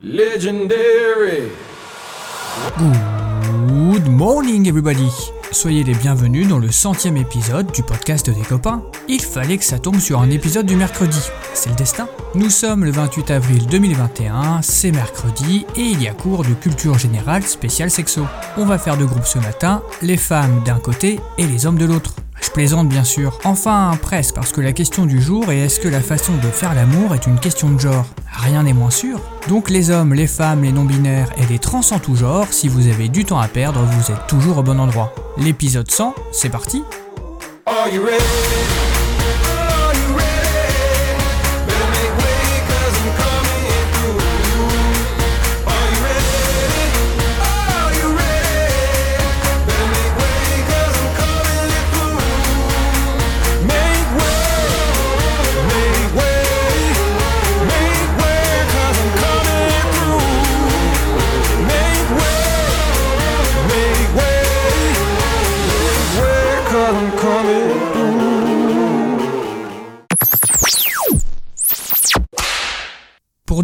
Legendary. Good morning everybody Soyez les bienvenus dans le centième épisode du podcast des copains. Il fallait que ça tombe sur un épisode du mercredi. C'est le destin. Nous sommes le 28 avril 2021, c'est mercredi et il y a cours de culture générale spécial sexo. On va faire deux groupes ce matin, les femmes d'un côté et les hommes de l'autre. Je plaisante bien sûr. Enfin, presque, parce que la question du jour est est-ce que la façon de faire l'amour est une question de genre? Rien n'est moins sûr. Donc les hommes, les femmes, les non-binaires et les trans en tout genre, si vous avez du temps à perdre, vous êtes toujours au bon endroit. L'épisode 100, c'est parti?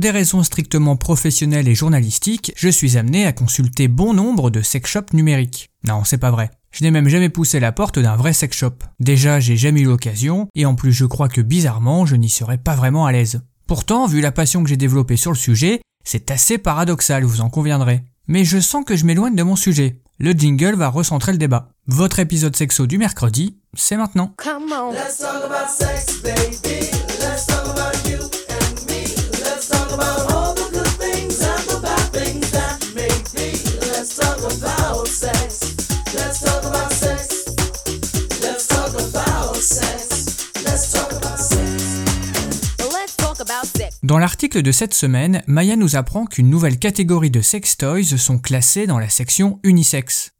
Des raisons strictement professionnelles et journalistiques, je suis amené à consulter bon nombre de sex shops numériques. Non, c'est pas vrai. Je n'ai même jamais poussé la porte d'un vrai sex shop. Déjà, j'ai jamais eu l'occasion, et en plus je crois que bizarrement, je n'y serais pas vraiment à l'aise. Pourtant, vu la passion que j'ai développée sur le sujet, c'est assez paradoxal, vous en conviendrez. Mais je sens que je m'éloigne de mon sujet. Le jingle va recentrer le débat. Votre épisode sexo du mercredi, c'est maintenant. Come on. Let's talk about sex, baby. De cette semaine, Maya nous apprend qu'une nouvelle catégorie de sex toys sont classés dans la section unisex.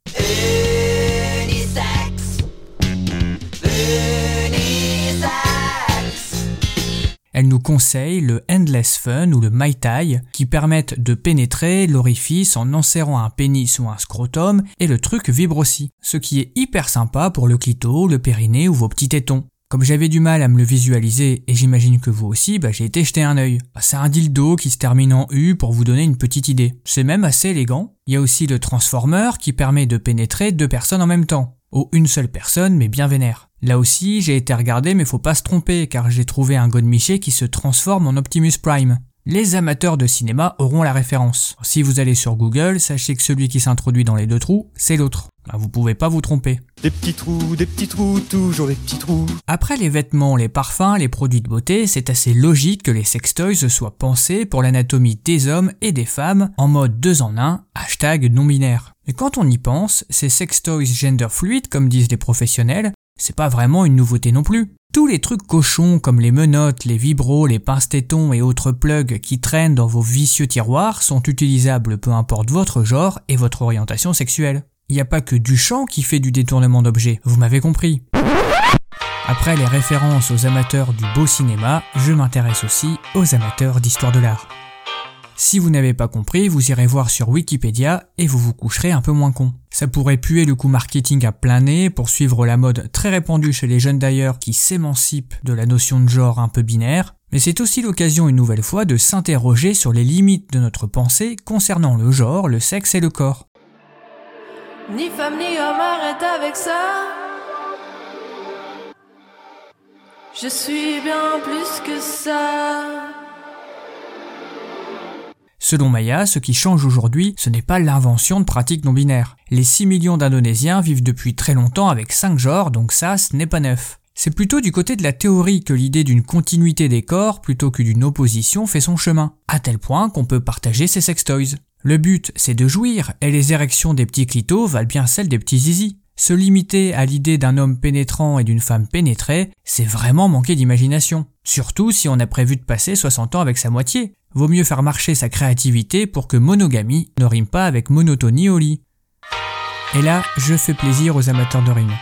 Elle nous conseille le Endless Fun ou le Mai Tai qui permettent de pénétrer l'orifice en enserrant un pénis ou un scrotum et le truc vibre aussi. Ce qui est hyper sympa pour le clito, le périnée ou vos petits tétons. Comme j'avais du mal à me le visualiser et j'imagine que vous aussi, bah, j'ai été jeter un œil. Bah, c'est un dildo qui se termine en U pour vous donner une petite idée. C'est même assez élégant. Il y a aussi le Transformer qui permet de pénétrer deux personnes en même temps. Ou une seule personne mais bien vénère. Là aussi, j'ai été regardé mais faut pas se tromper car j'ai trouvé un Godmiché qui se transforme en Optimus Prime. Les amateurs de cinéma auront la référence. Si vous allez sur Google, sachez que celui qui s'introduit dans les deux trous, c'est l'autre. Bah, vous pouvez pas vous tromper. Des petits trous, des petits trous, toujours des petits trous. Après les vêtements, les parfums, les produits de beauté, c'est assez logique que les sextoys soient pensés pour l'anatomie des hommes et des femmes en mode 2 en 1, hashtag non binaire. Mais quand on y pense, ces sextoys gender fluid, comme disent les professionnels, c'est pas vraiment une nouveauté non plus. Tous les trucs cochons comme les menottes, les vibros, les pince-tétons et autres plugs qui traînent dans vos vicieux tiroirs sont utilisables peu importe votre genre et votre orientation sexuelle. Il n'y a pas que Duchamp qui fait du détournement d'objets, vous m'avez compris. Après les références aux amateurs du beau cinéma, je m'intéresse aussi aux amateurs d'histoire de l'art. Si vous n'avez pas compris, vous irez voir sur Wikipédia et vous vous coucherez un peu moins con. Ça pourrait puer le coup marketing à plein nez pour suivre la mode très répandue chez les jeunes d'ailleurs qui s'émancipent de la notion de genre un peu binaire, mais c'est aussi l'occasion une nouvelle fois de s'interroger sur les limites de notre pensée concernant le genre, le sexe et le corps. Ni femme ni homme arrête avec ça. Je suis bien plus que ça. Selon Maya, ce qui change aujourd'hui, ce n'est pas l'invention de pratiques non binaires. Les 6 millions d'Indonésiens vivent depuis très longtemps avec 5 genres, donc ça, ce n'est pas neuf. C'est plutôt du côté de la théorie que l'idée d'une continuité des corps plutôt que d'une opposition fait son chemin, à tel point qu'on peut partager ses sextoys. Le but, c'est de jouir, et les érections des petits clitos valent bien celles des petits zizi. Se limiter à l'idée d'un homme pénétrant et d'une femme pénétrée, c'est vraiment manquer d'imagination. Surtout si on a prévu de passer 60 ans avec sa moitié. Vaut mieux faire marcher sa créativité pour que monogamie ne rime pas avec monotonie au lit. Et là, je fais plaisir aux amateurs de rime.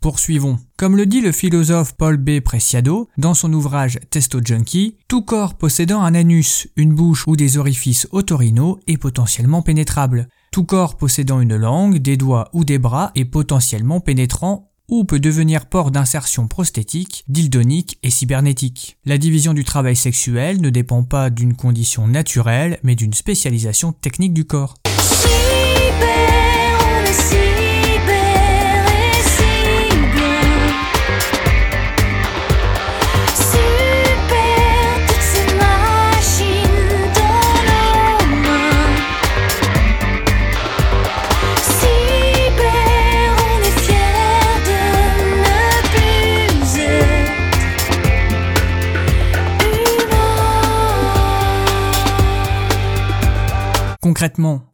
Poursuivons. Comme le dit le philosophe Paul B. Preciado dans son ouvrage Testo Junkie, tout corps possédant un anus, une bouche ou des orifices otorinaux est potentiellement pénétrable. Tout corps possédant une langue, des doigts ou des bras est potentiellement pénétrant ou peut devenir port d'insertion prosthétique, dildonique et cybernétique. La division du travail sexuel ne dépend pas d'une condition naturelle, mais d'une spécialisation technique du corps.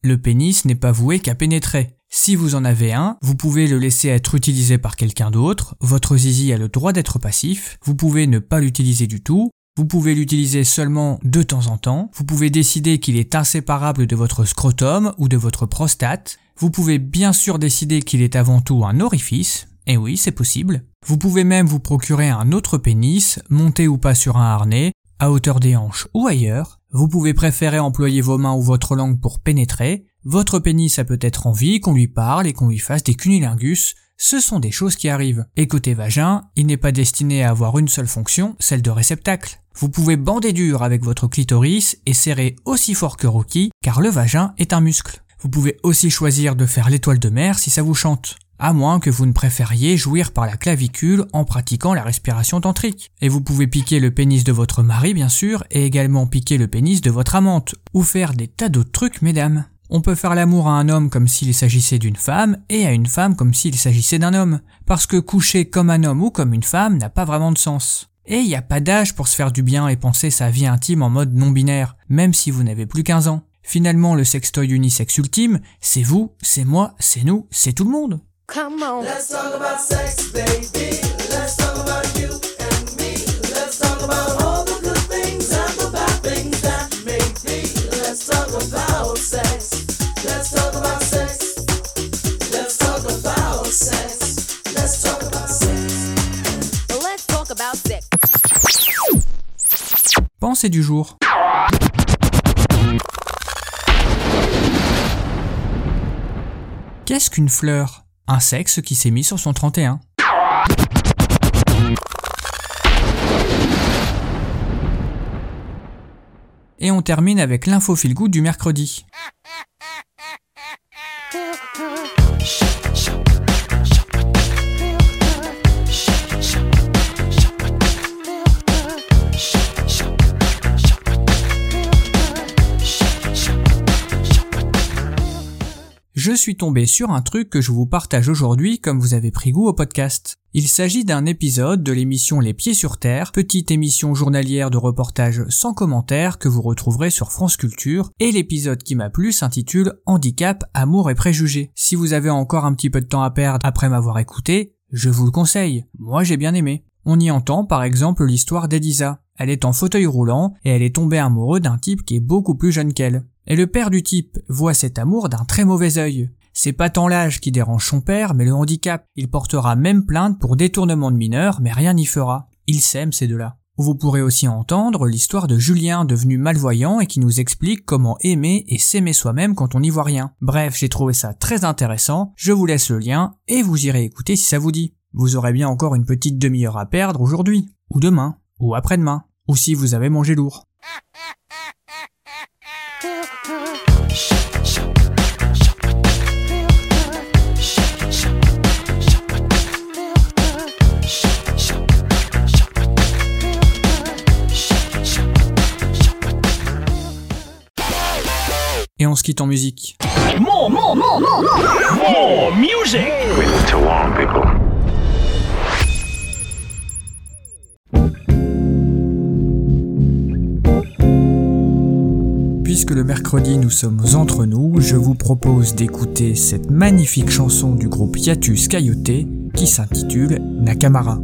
Le pénis n'est pas voué qu'à pénétrer. Si vous en avez un, vous pouvez le laisser être utilisé par quelqu'un d'autre, votre zizi a le droit d'être passif, vous pouvez ne pas l'utiliser du tout, vous pouvez l'utiliser seulement de temps en temps, vous pouvez décider qu'il est inséparable de votre scrotum ou de votre prostate, vous pouvez bien sûr décider qu'il est avant tout un orifice, et oui, c'est possible. Vous pouvez même vous procurer un autre pénis, monté ou pas sur un harnais, à hauteur des hanches ou ailleurs. Vous pouvez préférer employer vos mains ou votre langue pour pénétrer. Votre pénis a peut-être envie qu'on lui parle et qu'on lui fasse des cunilingus. Ce sont des choses qui arrivent. Et côté vagin, il n'est pas destiné à avoir une seule fonction, celle de réceptacle. Vous pouvez bander dur avec votre clitoris et serrer aussi fort que Rocky, car le vagin est un muscle. Vous pouvez aussi choisir de faire l'étoile de mer si ça vous chante. À moins que vous ne préfériez jouir par la clavicule en pratiquant la respiration tantrique. Et vous pouvez piquer le pénis de votre mari bien sûr, et également piquer le pénis de votre amante, ou faire des tas d'autres trucs mesdames. On peut faire l'amour à un homme comme s'il s'agissait d'une femme, et à une femme comme s'il s'agissait d'un homme. Parce que coucher comme un homme ou comme une femme n'a pas vraiment de sens. Et il n'y a pas d'âge pour se faire du bien et penser sa vie intime en mode non binaire, même si vous n'avez plus 15 ans. Finalement, le sextoy unisexe ultime, c'est vous, c'est moi, c'est nous, c'est tout le monde. Come on. Let's talk about sex, baby. Let's talk about you and me. Let's talk about all the good things and the bad things that make me. Let's talk about sex. Let's talk about sex. Let's talk about sex. Let's talk about sex. Let's talk about sex. Pensée du jour. Qu'est-ce qu'une fleur? Un sexe qui s'est mis sur son 31. Et on termine avec l'info du mercredi. suis tombé sur un truc que je vous partage aujourd'hui comme vous avez pris goût au podcast. Il s'agit d'un épisode de l'émission Les Pieds sur Terre, petite émission journalière de reportage sans commentaire que vous retrouverez sur France Culture, et l'épisode qui m'a plu s'intitule Handicap, amour et préjugés. Si vous avez encore un petit peu de temps à perdre après m'avoir écouté, je vous le conseille. Moi j'ai bien aimé. On y entend par exemple l'histoire d'Elisa. Elle est en fauteuil roulant et elle est tombée amoureuse d'un type qui est beaucoup plus jeune qu'elle. Et le père du type voit cet amour d'un très mauvais œil. C'est pas tant l'âge qui dérange son père, mais le handicap. Il portera même plainte pour détournement de mineurs, mais rien n'y fera. Ils s'aiment ces deux-là. Vous pourrez aussi entendre l'histoire de Julien devenu malvoyant et qui nous explique comment aimer et s'aimer soi-même quand on n'y voit rien. Bref, j'ai trouvé ça très intéressant, je vous laisse le lien et vous irez écouter si ça vous dit. Vous aurez bien encore une petite demi-heure à perdre aujourd'hui, ou demain, ou après-demain, ou si vous avez mangé lourd. Et on se quitte en musique. More music. to warn people. Le mercredi nous sommes entre nous, je vous propose d'écouter cette magnifique chanson du groupe Yatus Coyote qui s'intitule Nakamara.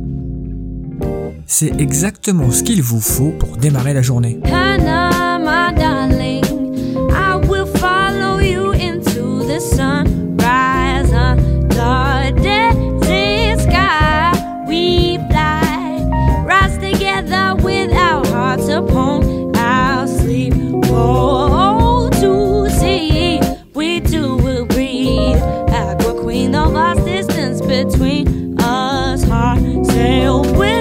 C'est exactement ce qu'il vous faut pour démarrer la journée. us hard. Sail with.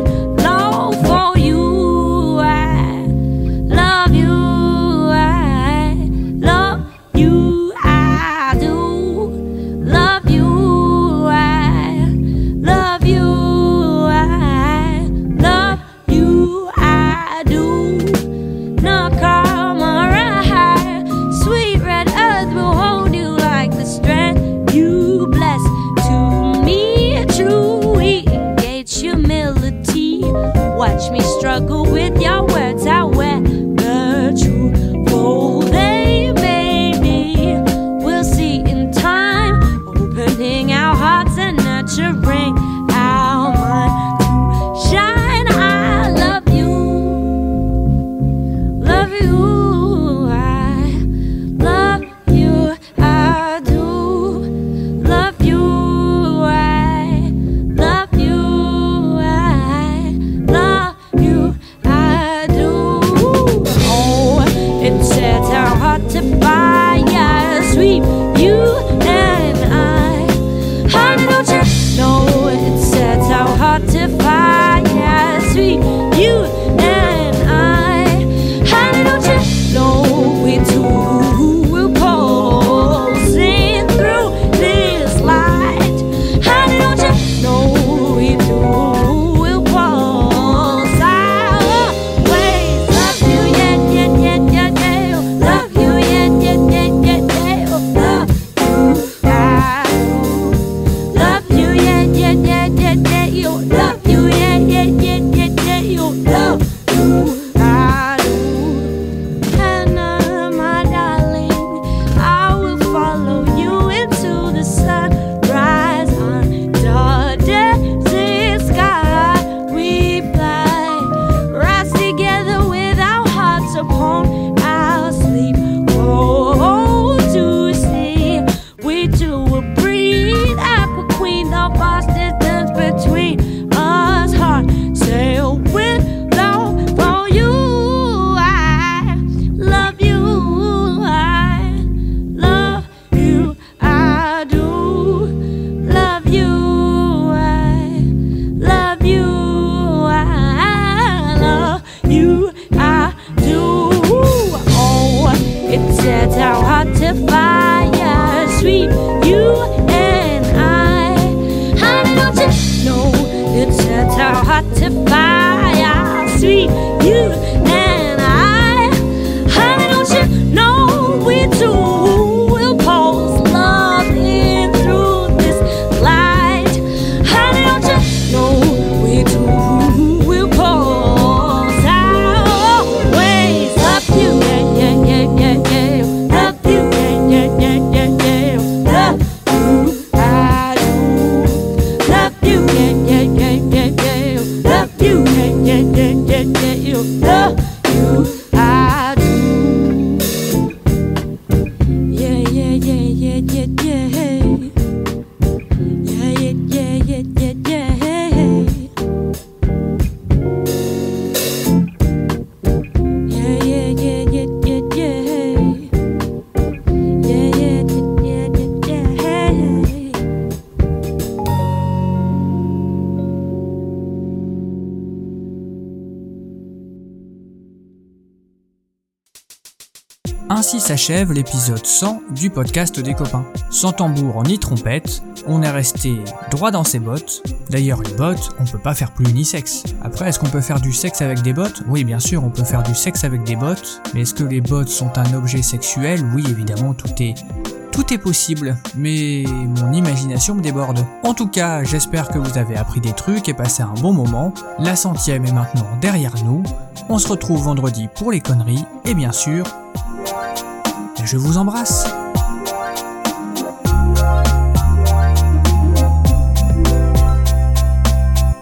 s'achève l'épisode 100 du podcast des copains. Sans tambour ni trompette, on est resté droit dans ses bottes. D'ailleurs, les bottes, on peut pas faire plus unisexe. Après, est-ce qu'on peut faire du sexe avec des bottes? Oui, bien sûr, on peut faire du sexe avec des bottes. Mais est-ce que les bottes sont un objet sexuel? Oui, évidemment, tout est tout est possible, mais mon imagination me déborde. En tout cas, j'espère que vous avez appris des trucs et passé un bon moment. La centième est maintenant derrière nous. On se retrouve vendredi pour les conneries et bien sûr, je vous embrasse.